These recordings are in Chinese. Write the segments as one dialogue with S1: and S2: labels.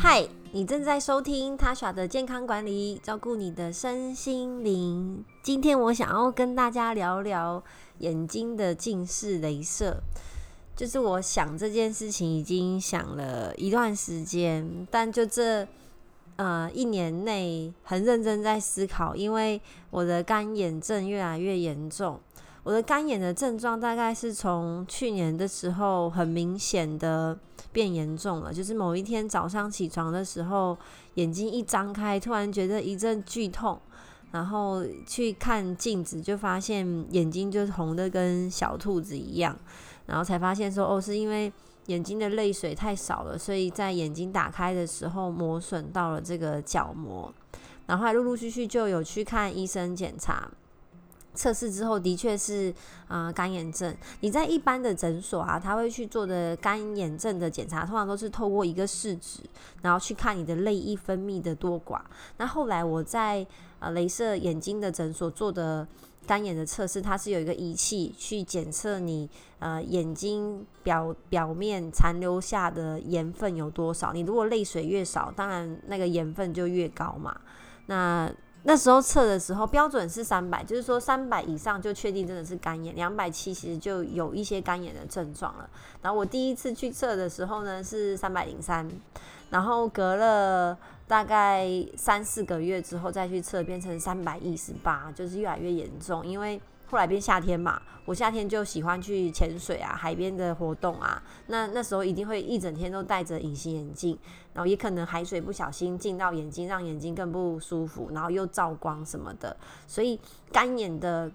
S1: 嗨，你正在收听他耍的健康管理，照顾你的身心灵。今天我想要跟大家聊聊眼睛的近视雷射。就是我想这件事情已经想了一段时间，但就这呃一年内很认真在思考，因为我的干眼症越来越严重。我的干眼的症状大概是从去年的时候很明显的变严重了，就是某一天早上起床的时候，眼睛一张开，突然觉得一阵剧痛，然后去看镜子，就发现眼睛就红的跟小兔子一样，然后才发现说哦，是因为眼睛的泪水太少了，所以在眼睛打开的时候磨损到了这个角膜，然后还陆陆续续就有去看医生检查。测试之后的确是啊干眼症。你在一般的诊所啊，他会去做的干眼症的检查，通常都是透过一个试纸，然后去看你的泪液分泌的多寡。那后来我在呃镭射眼睛的诊所做的干眼的测试，它是有一个仪器去检测你呃眼睛表表面残留下的盐分有多少。你如果泪水越少，当然那个盐分就越高嘛。那那时候测的时候标准是三百，就是说三百以上就确定真的是肝炎，两百七其实就有一些肝炎的症状了。然后我第一次去测的时候呢是三百零三，然后隔了大概三四个月之后再去测变成三百一十八，就是越来越严重，因为。后来变夏天嘛，我夏天就喜欢去潜水啊，海边的活动啊。那那时候一定会一整天都戴着隐形眼镜，然后也可能海水不小心进到眼睛，让眼睛更不舒服，然后又照光什么的。所以干眼的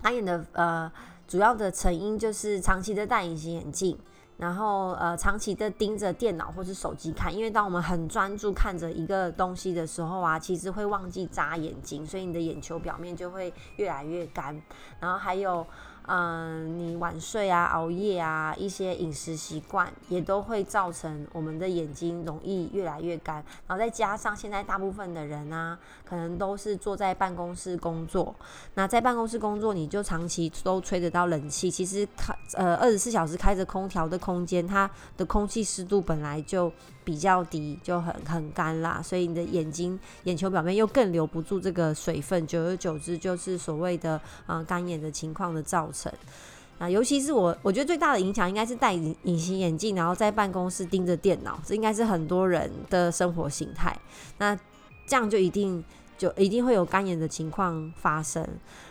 S1: 干眼的呃主要的成因就是长期的戴隐形眼镜。然后呃，长期的盯着电脑或是手机看，因为当我们很专注看着一个东西的时候啊，其实会忘记眨眼睛，所以你的眼球表面就会越来越干。然后还有。嗯，你晚睡啊、熬夜啊，一些饮食习惯也都会造成我们的眼睛容易越来越干。然后再加上现在大部分的人啊，可能都是坐在办公室工作。那在办公室工作，你就长期都吹得到冷气。其实呃二十四小时开着空调的空间，它的空气湿度本来就比较低，就很很干啦。所以你的眼睛眼球表面又更留不住这个水分，久而久之就是所谓的啊干眼的情况的造。成啊，尤其是我，我觉得最大的影响应该是戴隐隐形眼镜，然后在办公室盯着电脑，这应该是很多人的生活形态。那这样就一定就一定会有干眼的情况发生。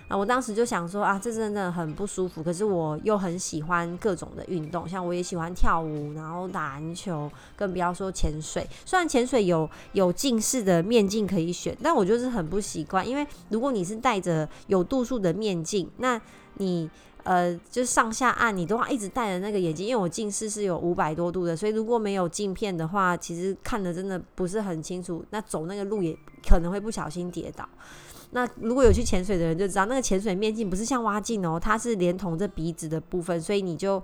S1: 啊，我当时就想说啊，这真的很不舒服。可是我又很喜欢各种的运动，像我也喜欢跳舞，然后打篮球，更不要说潜水。虽然潜水有有近视的面镜可以选，但我就是很不习惯，因为如果你是戴着有度数的面镜，那你呃，就是上下按，你都要一直戴着那个眼镜，因为我近视是有五百多度的，所以如果没有镜片的话，其实看的真的不是很清楚。那走那个路也可能会不小心跌倒。那如果有去潜水的人就知道，那个潜水面镜不是像蛙镜哦，它是连同着鼻子的部分，所以你就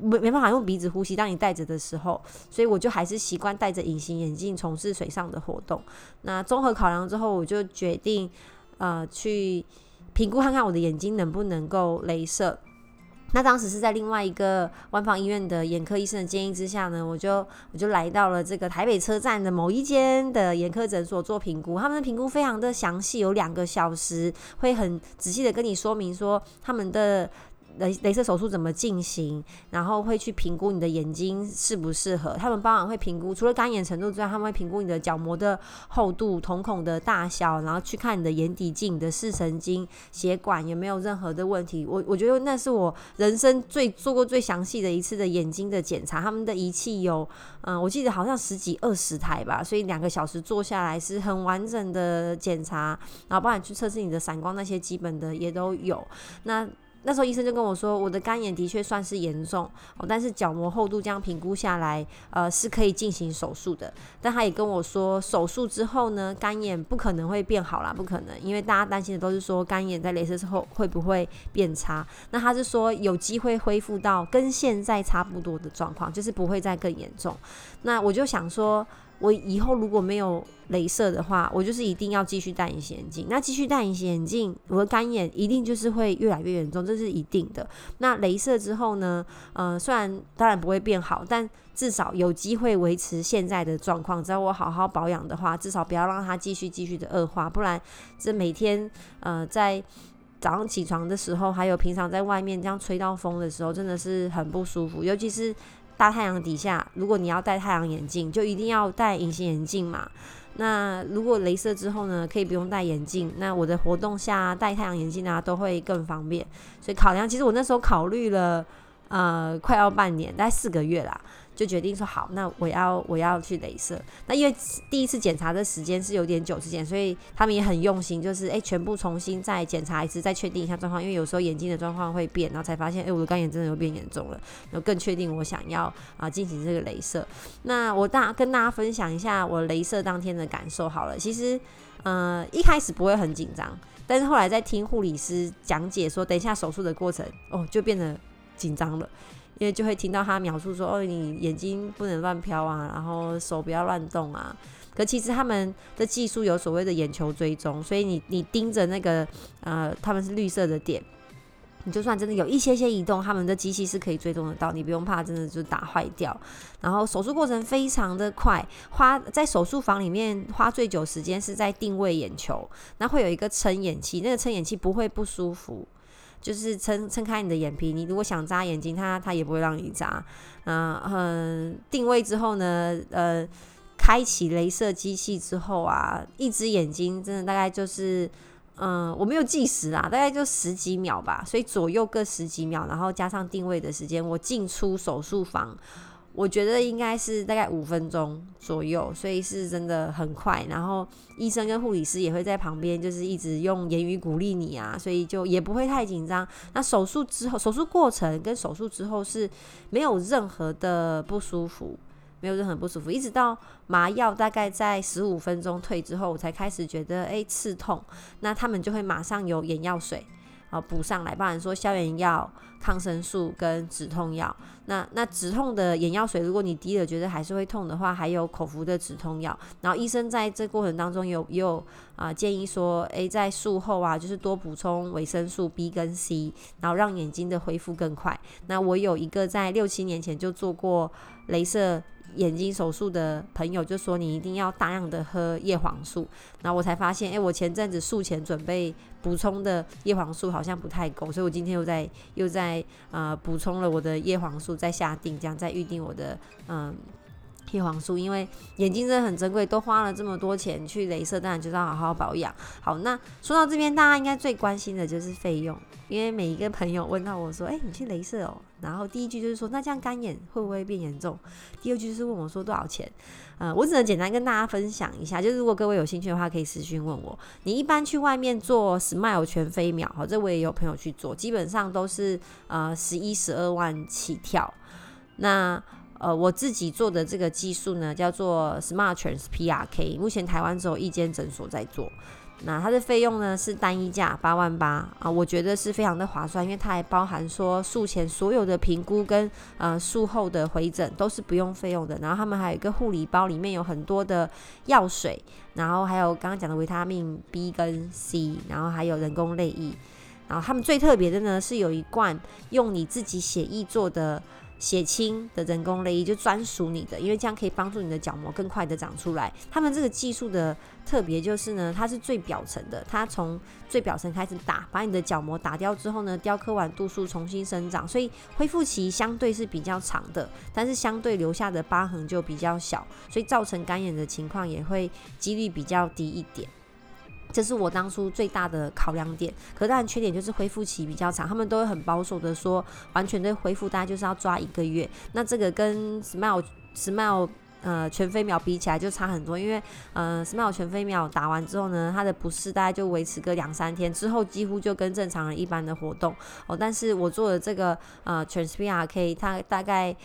S1: 没没办法用鼻子呼吸。当你戴着的时候，所以我就还是习惯戴着隐形眼镜从事水上的活动。那综合考量之后，我就决定呃去。评估看看我的眼睛能不能够镭射。那当时是在另外一个万方医院的眼科医生的建议之下呢，我就我就来到了这个台北车站的某一间的眼科诊所做评估。他们的评估非常的详细，有两个小时，会很仔细的跟你说明说他们的。镭镭射手术怎么进行？然后会去评估你的眼睛适不适合。他们当然会评估，除了干眼程度之外，他们会评估你的角膜的厚度、瞳孔的大小，然后去看你的眼底镜、你的视神经、血管有没有任何的问题。我我觉得那是我人生最做过最详细的一次的眼睛的检查。他们的仪器有，嗯，我记得好像十几二十台吧，所以两个小时做下来是很完整的检查，然后帮你去测试你的散光那些基本的也都有。那那时候医生就跟我说，我的干眼的确算是严重哦，但是角膜厚度这样评估下来，呃，是可以进行手术的。但他也跟我说，手术之后呢，干眼不可能会变好啦，不可能，因为大家担心的都是说干眼在镭射之后会不会变差。那他是说有机会恢复到跟现在差不多的状况，就是不会再更严重。那我就想说。我以后如果没有镭射的话，我就是一定要继续戴隐形眼镜。那继续戴隐形眼镜，我的干眼一定就是会越来越严重，这是一定的。那镭射之后呢？呃，虽然当然不会变好，但至少有机会维持现在的状况。只要我好好保养的话，至少不要让它继续继续的恶化，不然这每天呃在早上起床的时候，还有平常在外面这样吹到风的时候，真的是很不舒服，尤其是。大太阳底下，如果你要戴太阳眼镜，就一定要戴隐形眼镜嘛。那如果镭射之后呢，可以不用戴眼镜，那我的活动下戴太阳眼镜啊，都会更方便。所以考量，其实我那时候考虑了，呃，快要半年，大概四个月啦。就决定说好，那我要我要去镭射。那因为第一次检查的时间是有点久之前，所以他们也很用心，就是诶全部重新再检查一次，再确定一下状况。因为有时候眼睛的状况会变，然后才发现诶我的干眼真的有变严重了，然后更确定我想要啊进行这个镭射。那我大跟大家分享一下我镭射当天的感受好了。其实呃一开始不会很紧张，但是后来在听护理师讲解说等一下手术的过程，哦就变得紧张了。因为就会听到他描述说：“哦，你眼睛不能乱飘啊，然后手不要乱动啊。”可其实他们的技术有所谓的眼球追踪，所以你你盯着那个呃，他们是绿色的点，你就算真的有一些些移动，他们的机器是可以追踪得到，你不用怕真的就打坏掉。然后手术过程非常的快，花在手术房里面花最久时间是在定位眼球，那会有一个撑眼器，那个撑眼器不会不舒服。就是撑撑开你的眼皮，你如果想眨眼睛，它它也不会让你眨。嗯，定位之后呢，呃，开启镭射机器之后啊，一只眼睛真的大概就是，嗯，我没有计时啊，大概就十几秒吧，所以左右各十几秒，然后加上定位的时间，我进出手术房。我觉得应该是大概五分钟左右，所以是真的很快。然后医生跟护理师也会在旁边，就是一直用言语鼓励你啊，所以就也不会太紧张。那手术之后，手术过程跟手术之后是没有任何的不舒服，没有任何不舒服，一直到麻药大概在十五分钟退之后，我才开始觉得诶刺痛。那他们就会马上有眼药水。啊，补上来，不然说消炎药、抗生素跟止痛药。那那止痛的眼药水，如果你滴了觉得还是会痛的话，还有口服的止痛药。然后医生在这过程当中有有啊建议说，诶，在术后啊，就是多补充维生素 B 跟 C，然后让眼睛的恢复更快。那我有一个在六七年前就做过镭射。眼睛手术的朋友就说你一定要大量的喝叶黄素，然后我才发现，哎，我前阵子术前准备补充的叶黄素好像不太够，所以我今天又在又在呃补充了我的叶黄素，再下定，这样再预定我的嗯。叶黄素，因为眼睛真的很珍贵，都花了这么多钱去镭射，当然就是要好好保养。好，那说到这边，大家应该最关心的就是费用，因为每一个朋友问到我说：“哎，你去镭射哦。”然后第一句就是说：“那这样干眼会不会变严重？”第二句就是问我说：“多少钱？”呃，我只能简单跟大家分享一下，就是如果各位有兴趣的话，可以私讯问我。你一般去外面做 Smile 全飞秒，好，这我也有朋友去做，基本上都是呃十一十二万起跳。那呃，我自己做的这个技术呢，叫做 Smart Trans PRK，目前台湾只有一间诊所在做。那它的费用呢是单一价八万八啊，我觉得是非常的划算，因为它还包含说术前所有的评估跟呃术后的回诊都是不用费用的。然后他们还有一个护理包，里面有很多的药水，然后还有刚刚讲的维他命 B 跟 C，然后还有人工泪液。然后他们最特别的呢是有一罐用你自己血液做的。血清的人工泪液就专属你的，因为这样可以帮助你的角膜更快的长出来。他们这个技术的特别就是呢，它是最表层的，它从最表层开始打，把你的角膜打掉之后呢，雕刻完度数重新生长，所以恢复期相对是比较长的，但是相对留下的疤痕就比较小，所以造成干眼的情况也会几率比较低一点。这是我当初最大的考量点，可当然缺点就是恢复期比较长，他们都会很保守的说，完全的恢复大概就是要抓一个月。那这个跟 Smile Smile 呃全飞秒比起来就差很多，因为呃 Smile 全飞秒打完之后呢，它的不适大概就维持个两三天，之后几乎就跟正常人一般的活动哦。但是我做的这个呃 TransPRK，它大概。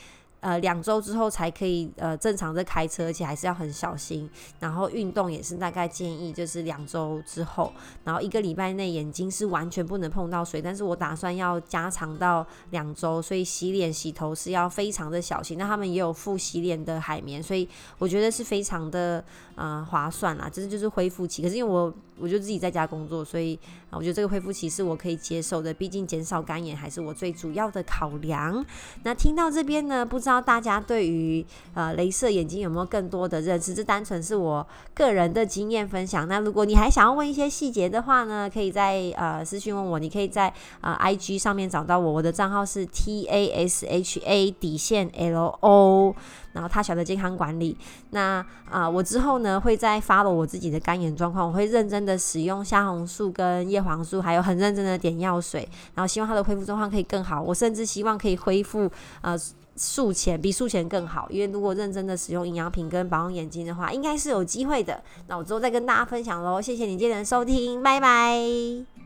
S1: 呃两周之后才可以呃正常的开车，而且还是要很小心。然后运动也是大概建议就是两周之后，然后一个礼拜内眼睛是完全不能碰到水，但是我打算要加长到两周，所以洗脸洗头是要非常的小心。那他们也有附洗脸的海绵，所以我觉得是非常的呃划算啦。这就是恢复期，可是因为我我就自己在家工作，所以啊，我觉得这个恢复期是我可以接受的，毕竟减少干眼还是我最主要的考量。那听到这边呢，不知道大家对于呃镭射眼睛有没有更多的认识？这单纯是我个人的经验分享。那如果你还想要问一些细节的话呢，可以在呃私讯问我，你可以在呃 IG 上面找到我，我的账号是 T A S H A 底线 L O。然后他晓得健康管理，那啊，我之后呢会再发了我自己的干眼状况，我会认真的使用虾红素跟叶黄素，还有很认真的点药水，然后希望他的恢复状况可以更好。我甚至希望可以恢复呃术前比术前更好，因为如果认真的使用营养品跟保养眼睛的话，应该是有机会的。那我之后再跟大家分享喽，谢谢你今天的收听，拜拜。